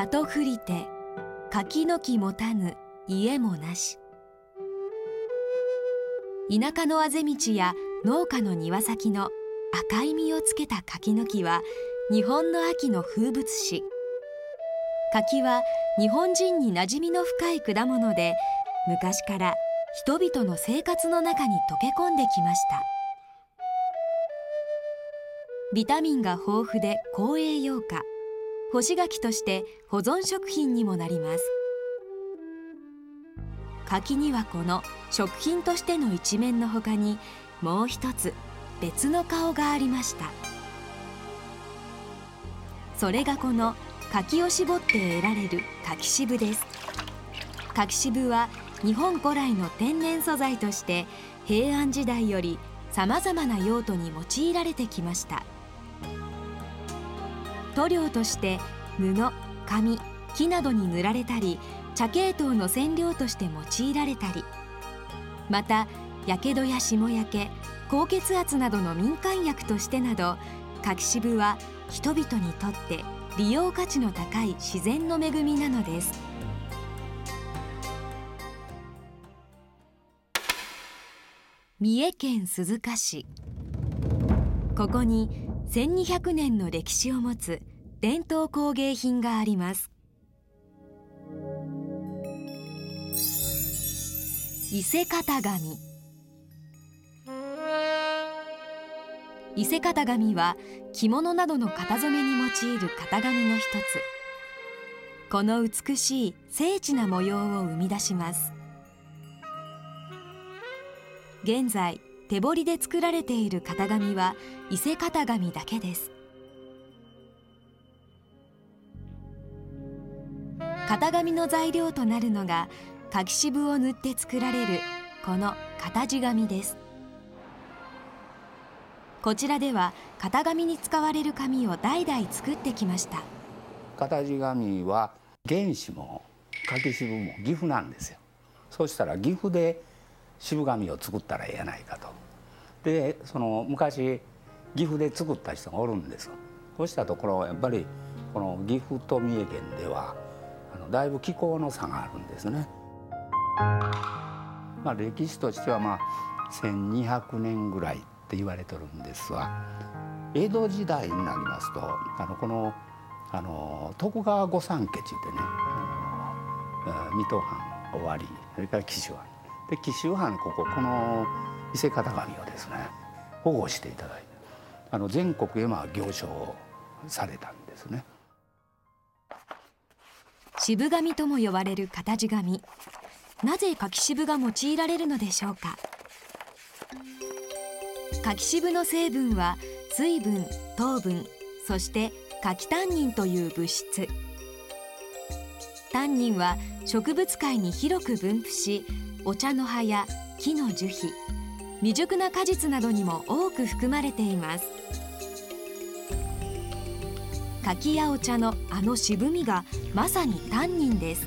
里降りて柿の木持たぬ家もなし。田舎のあぜ道や農家の庭先の赤い実をつけた柿の木は日本の秋の風物詩。柿は日本人に馴染みの深い果物で昔から人々の生活の中に溶け込んできました。ビタミンが豊富で高栄養価干し柿として保存食品にもなります。柿にはこの食品としての一面のほかにもう一つ別の顔がありました。それがこの柿を絞って得られる柿渋です。柿渋は日本古来の天然素材として平安時代よりさまざまな用途に用いられてきました。塗料として布紙木などに塗られたり茶系統の染料として用いられたり。またやけどや霜焼け高血圧などの民間薬としてなど柿渋は人々にとって利用価値の高い自然の恵みなのです。三重県鈴鹿市。ここに1200年の歴史を持つ伝統工芸品があります。伊勢型紙。伊勢型紙は着物などの型染めに用いる型紙の一つ。この美しい精緻な模様を生み出します。現在手彫りで作られている型紙は伊勢型紙だけです。型紙の材料となるのが柿渋を塗って作られるこの型地紙です。こちらでは型紙に使われる紙を代々作ってきました。型地紙は原子も柿渋も岐阜なんですよ。そうしたら岐阜で渋紙を作ったらええやないかと。でその昔岐阜で作った人がおるんですそうしたところやっぱりこの岐阜と三重県ではだいぶ気候の差があるんですね。まあ、歴史としてはまあ1200年ぐらいって言われてるんですが江戸時代になりますとあのこのあの徳川御三家ってね水戸藩終わりそれから紀州藩で紀州藩こここの伊勢型紙をですね保護していただいてあの全国へまあ行商されたんですね。渋紙とも呼ばれる型地紙なぜ柿渋が用いられるのでしょうか？柿渋の成分は水分糖分そして柿タンニンという物質。タンニンは植物界に広く分布しお茶の葉や木の樹皮未熟な果実などにも多く含まれています。柿やお茶のあの渋みがまさにタンニンです。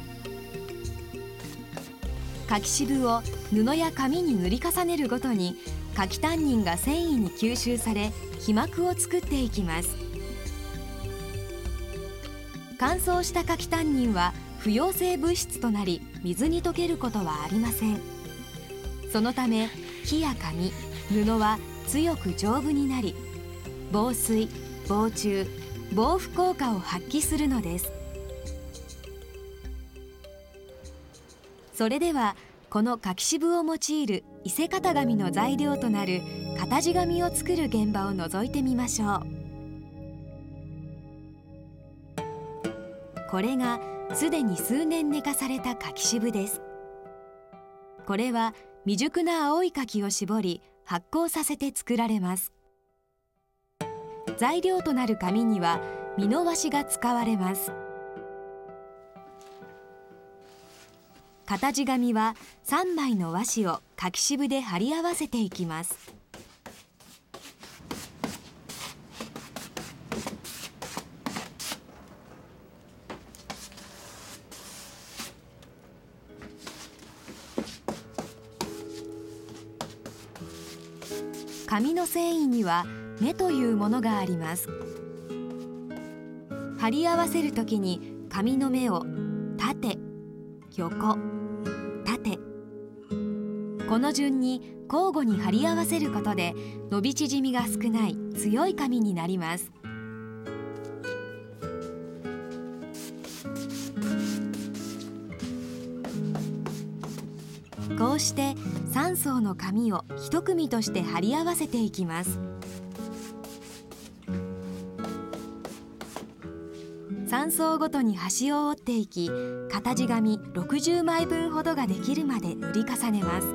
柿渋を布や紙に塗り重ねるごとに柿タンニンが繊維に吸収され皮膜を作っていきます。乾燥した柿タンニンは不溶性物質となり水に溶けることはありません。そのため木や紙布は強く丈夫になり防水防虫防腐効果を発揮するのです。それではこの柿渋を用いる伊勢型紙の材料となる型地紙を作る現場を覗いてみましょう。これがすでに数年寝かされた柿渋です。これは未熟な青い柿を絞り発酵させて作られます。材料となる紙には美濃和紙が使われます。型地紙は3枚の和紙を柿渋で貼り合わせていきます。紙の繊維には目というものがあります。貼り合わせるときに紙の目を縦横縦。この順に交互に貼り合わせることで伸び縮みが少ない強い紙になります。こうして3層の紙を一組として貼り合わせていきます。3層ごとに端を折っていき型地紙60枚分ほどができるまで塗り重ねます。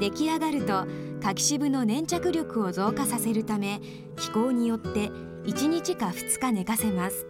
出来上がると柿渋の粘着力を増加させるため気候によって1日か2日寝かせます。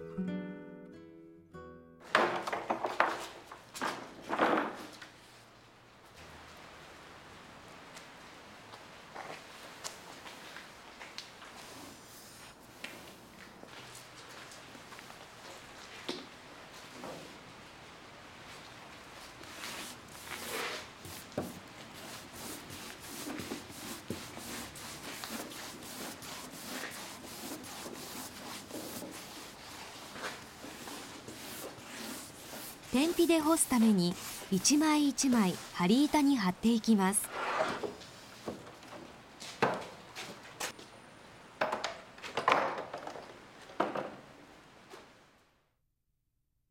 天日で干すために一枚一枚針板に貼っていきます。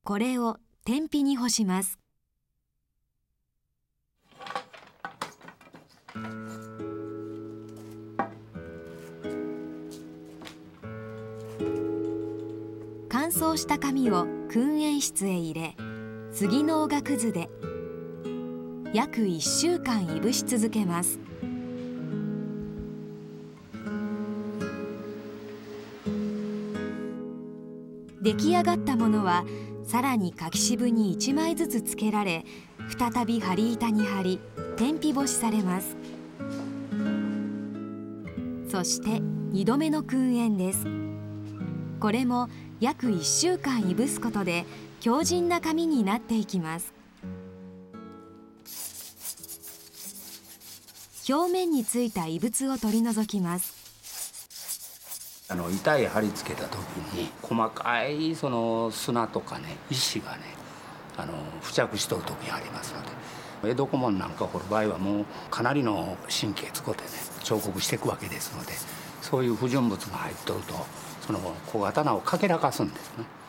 これを天日に干します。乾燥した紙を燻煙室へ入れ杉のがくずで。約1週間いぶし続けます。出来上がったものはさらに柿渋に1枚ずつつけられ再び針板に貼り天日干しされます。そして2度目の燻煙です。これも約1週間いぶすことで強靭な紙になっていきます表面についた異物を取り除きますあの板へ貼り付けた時に細かいその砂とかね石がねあの付着しとる時がありますので江戸小紋なんか掘る場合はもうかなりの神経使ってね彫刻していくわけですのでそういう不純物が入っとるとその小刀をかけらかすんですね。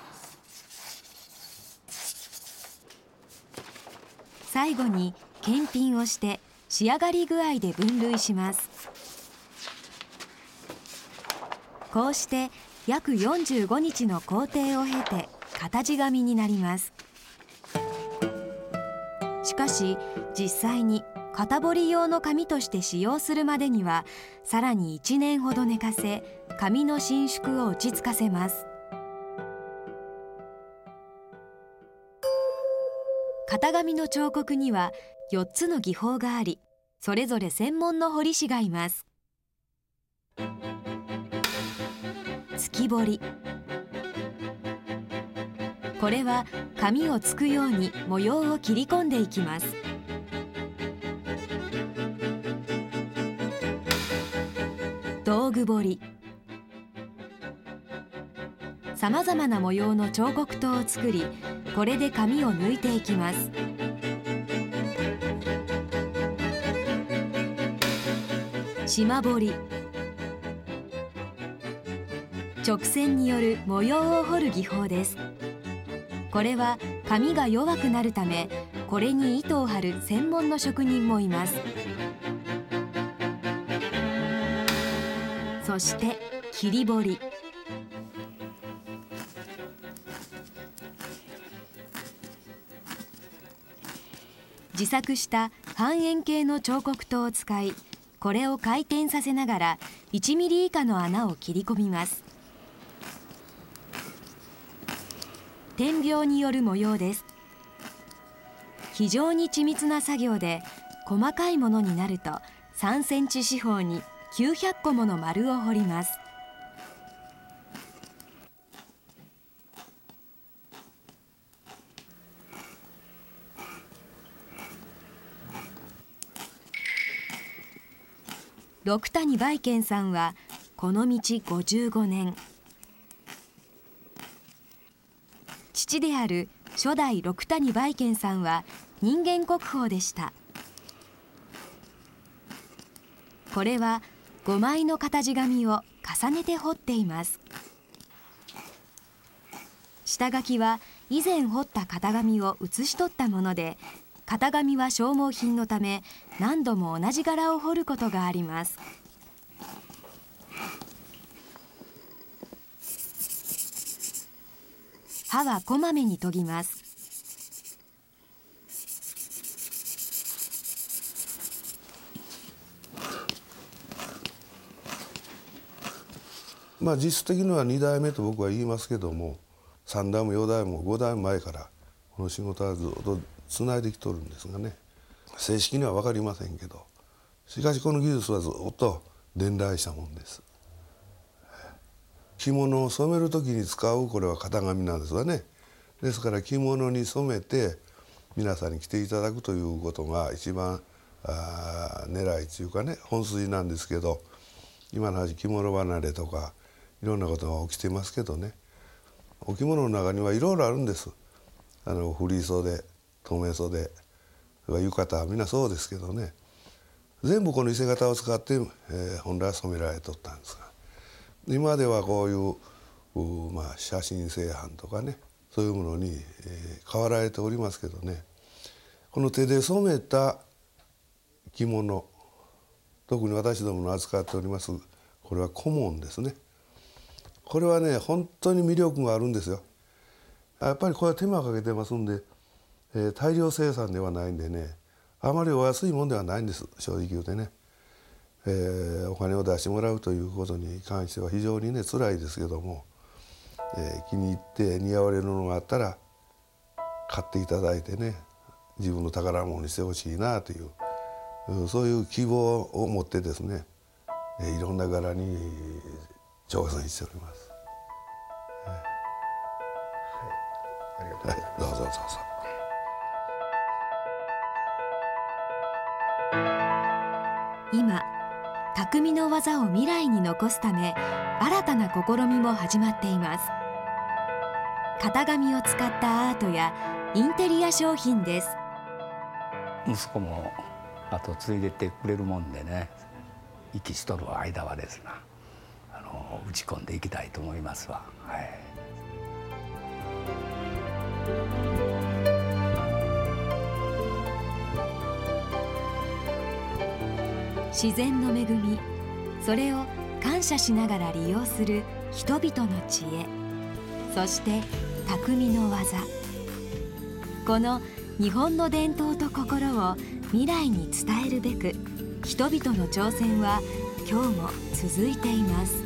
最後に検品をして仕上がり具合で分類します。こうして約45日の工程を経て型地紙になります。しかし実際に型彫り用の紙として使用するまでにはさらに1年ほど寝かせ紙の伸縮を落ち着かせます。型紙の彫刻には4つの技法がありそれぞれ専門の彫り師がいます。月彫り。これは紙をつくように模様を切り込んでいきます。道具彫り。さまざまな模様の彫刻刀を作りこれで紙を抜いていきます。島彫り。直線による模様を彫る技法です。これは紙が弱くなるためこれに糸を張る専門の職人もいます。そして切り彫り。自作した半円形の彫刻刀を使いこれを回転させながら1ミリ以下の穴を切り込みます。点描による模様です。非常に緻密な作業で細かいものになると3センチ四方に900個もの丸を彫ります。六谷梅賢さんはこの道55年。父である初代六谷梅賢さんは人間国宝でした。これは5枚の型地紙を重ねて彫っています。下書きは以前彫った型紙を写し取ったもので型紙は消耗品のため何度も同じ柄を彫ることがあります。刃はこまめに研ぎます。まあ実質的には2代目と僕は言いますけども3代も4代も5代も前からこの仕事はずっとつないできとるんですがね。正式には分かりませんけど。しかしこの技術はずっと伝来したもんです。着物を染める時に使うこれは型紙なんですわね。ですから着物に染めて皆さんに着ていただくということが一番あ狙いというかね本筋なんですけど今の話着物離れとかいろんなことが起きてますけどね。お着物の中にはいろいろあるんです。あの振り袖。留め袖浴衣みんなそうですけどね。全部この伊勢型を使って、えー、本来は染められとったんですが。今ではこういうまあ、写真製版とかね。そういうものに、えー、変わられておりますけどね。この手で染めた着物。特に私どもの扱っております。これは古文ですね。これはね本当に魅力があるんですよ。やっぱりこれは手間かけてますんでえー、大量生産ではないんでねあまりお安いもんではないんです正直言うてね、えー、お金を出してもらうということに関しては非常にね辛いですけども、えー、気に入って似合われるのがあったら買っていただいてね自分の宝物にしてほしいなというそういう希望を持ってですね、えー、いろんな柄に挑戦しております。はい、ありがとうございます。はい、どうぞどうぞ。匠の技を未来に残すため新たな試みも始まっています。型紙を使ったアートやインテリア商品です。息子も後継いでてくれるもんでね息しとる間はですなあの打ち込んでいきたいと思いますわ。はい。自然の恵みそれを感謝しながら利用する人々の知恵そして匠の技。この日本の伝統と心を未来に伝えるべく人々の挑戦は今日も続いています。